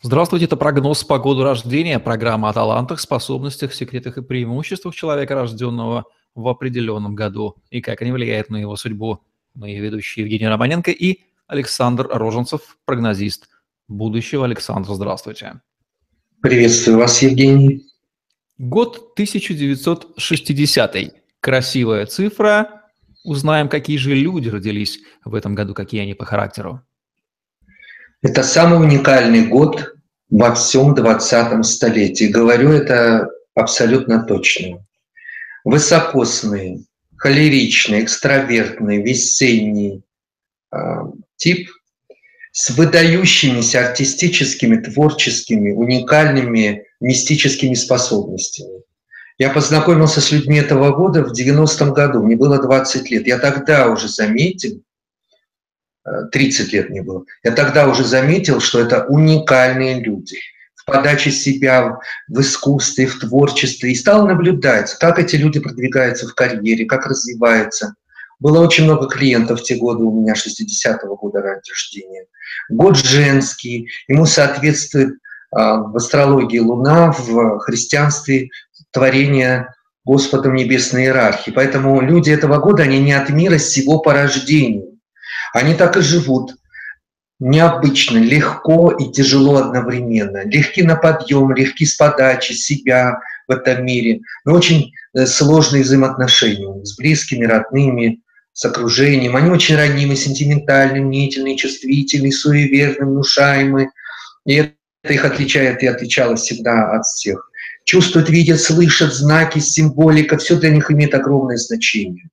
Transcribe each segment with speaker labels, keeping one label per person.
Speaker 1: Здравствуйте, это прогноз по году рождения, программа о талантах, способностях, секретах и преимуществах человека, рожденного в определенном году, и как они влияют на его судьбу. Мы ведущие Евгений Романенко и Александр Роженцев, прогнозист будущего. Александр, здравствуйте.
Speaker 2: Приветствую вас, Евгений.
Speaker 1: Год 1960. Красивая цифра. Узнаем, какие же люди родились в этом году, какие они по характеру.
Speaker 2: Это самый уникальный год во всем 20 столетии. Говорю это абсолютно точно. Высокосный, холеричный, экстравертный, весенний э, тип с выдающимися артистическими, творческими, уникальными мистическими способностями. Я познакомился с людьми этого года в 90-м году, мне было 20 лет. Я тогда уже заметил, 30 лет мне было, я тогда уже заметил, что это уникальные люди в подаче себя, в искусстве, в творчестве, и стал наблюдать, как эти люди продвигаются в карьере, как развиваются. Было очень много клиентов в те годы у меня, 60-го года рождения. Год женский, ему соответствует а, в астрологии Луна, в христианстве творение Господом небесной иерархии. Поэтому люди этого года, они не от мира сего по рождению. Они так и живут. Необычно, легко и тяжело одновременно. Легки на подъем, легки с подачи себя в этом мире. Но очень э, сложные взаимоотношения с близкими, родными, с окружением. Они очень ранимы, сентиментальны, мнительны, чувствительны, суеверны, внушаемы. И это их отличает и отличалось всегда от всех. Чувствуют, видят, слышат знаки, символика. Все для них имеет огромное значение.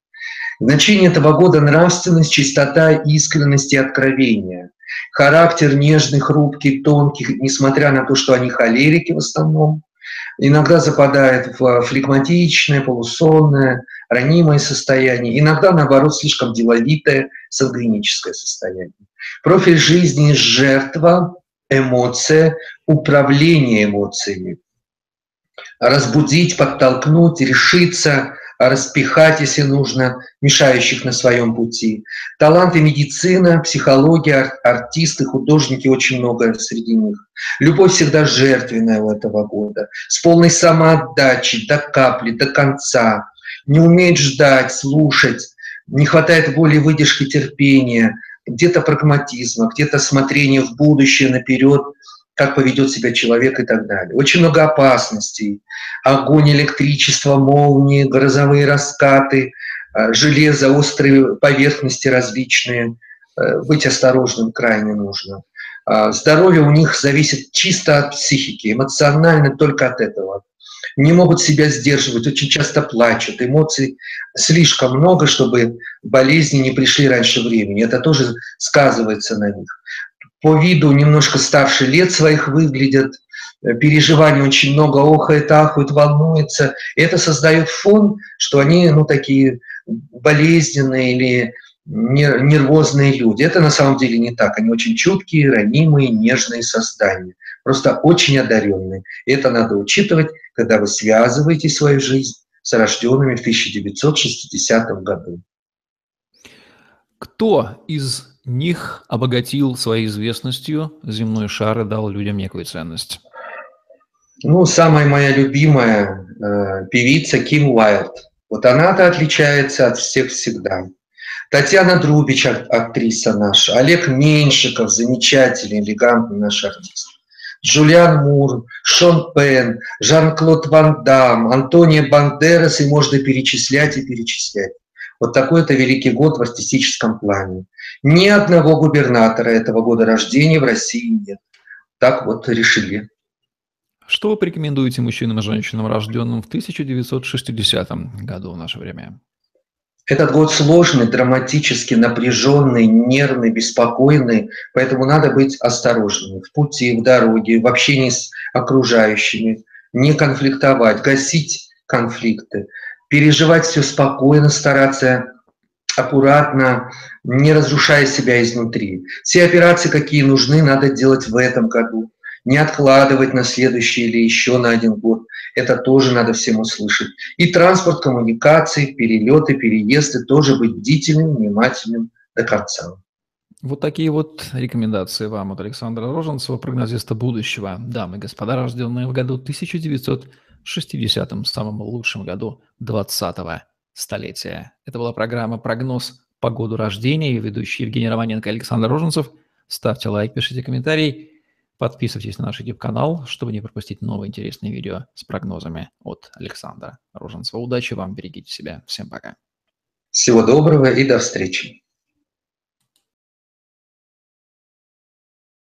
Speaker 2: Значение этого года – нравственность, чистота, искренность и откровение. Характер нежный, хрупкий, тонкий, несмотря на то, что они холерики в основном. Иногда западает в флегматичное, полусонное, ранимое состояние. Иногда, наоборот, слишком деловитое, сангвиническое состояние. Профиль жизни – жертва, эмоция, управление эмоциями. Разбудить, подтолкнуть, решиться – распихать, если нужно, мешающих на своем пути. Таланты медицина, психология, артисты, художники, очень много среди них. Любовь всегда жертвенная у этого года, с полной самоотдачей, до капли, до конца. Не умеет ждать, слушать, не хватает воли, выдержки, терпения, где-то прагматизма, где-то смотрения в будущее, наперед – как поведет себя человек и так далее. Очень много опасностей. Огонь, электричество, молнии, грозовые раскаты, э, железо, острые поверхности различные. Э, быть осторожным крайне нужно. А здоровье у них зависит чисто от психики, эмоционально только от этого. Не могут себя сдерживать, очень часто плачут, эмоций слишком много, чтобы болезни не пришли раньше времени. Это тоже сказывается на них по виду немножко старше лет своих выглядят, э, переживаний очень много, охает, ахует, волнуется. И это создает фон, что они ну, такие болезненные или нервозные люди. Это на самом деле не так. Они очень чуткие, ранимые, нежные создания. Просто очень одаренные. И это надо учитывать, когда вы связываете свою жизнь с рожденными в 1960 году.
Speaker 1: Кто из них обогатил своей известностью земной шар и дал людям некую ценность?
Speaker 2: Ну, самая моя любимая э, певица Ким Уайлд. Вот она-то отличается от всех всегда. Татьяна Друбич, актриса наша, Олег Меньшиков, замечательный, элегантный наш артист. Джулиан Мур, Шон Пен, Жан-Клод Ван Дам, Антония Бандерас, и можно перечислять и перечислять. Вот такой-то великий год в артистическом плане. Ни одного губернатора этого года рождения в России нет. Так вот решили.
Speaker 1: Что вы порекомендуете мужчинам и женщинам, рожденным в 1960 году в наше время?
Speaker 2: Этот год сложный, драматический, напряженный, нервный, беспокойный, поэтому надо быть осторожными в пути, в дороге, в общении с окружающими, не конфликтовать, гасить конфликты, переживать все спокойно, стараться аккуратно, не разрушая себя изнутри. Все операции, какие нужны, надо делать в этом году. Не откладывать на следующий или еще на один год. Это тоже надо всем услышать. И транспорт, коммуникации, перелеты, переезды, тоже быть бдительным, внимательным до конца.
Speaker 1: Вот такие вот рекомендации вам от Александра Роженцева, прогнозиста будущего. Дамы и господа, рожденные в году 1960, самом лучшем году 20-го столетия. Это была программа «Прогноз по году рождения». Ее ведущий Евгений Романенко и Александр Роженцев. Ставьте лайк, пишите комментарий. Подписывайтесь на наш YouTube-канал, чтобы не пропустить новые интересные видео с прогнозами от Александра Роженцева. Удачи вам, берегите себя. Всем пока.
Speaker 2: Всего доброго и до встречи.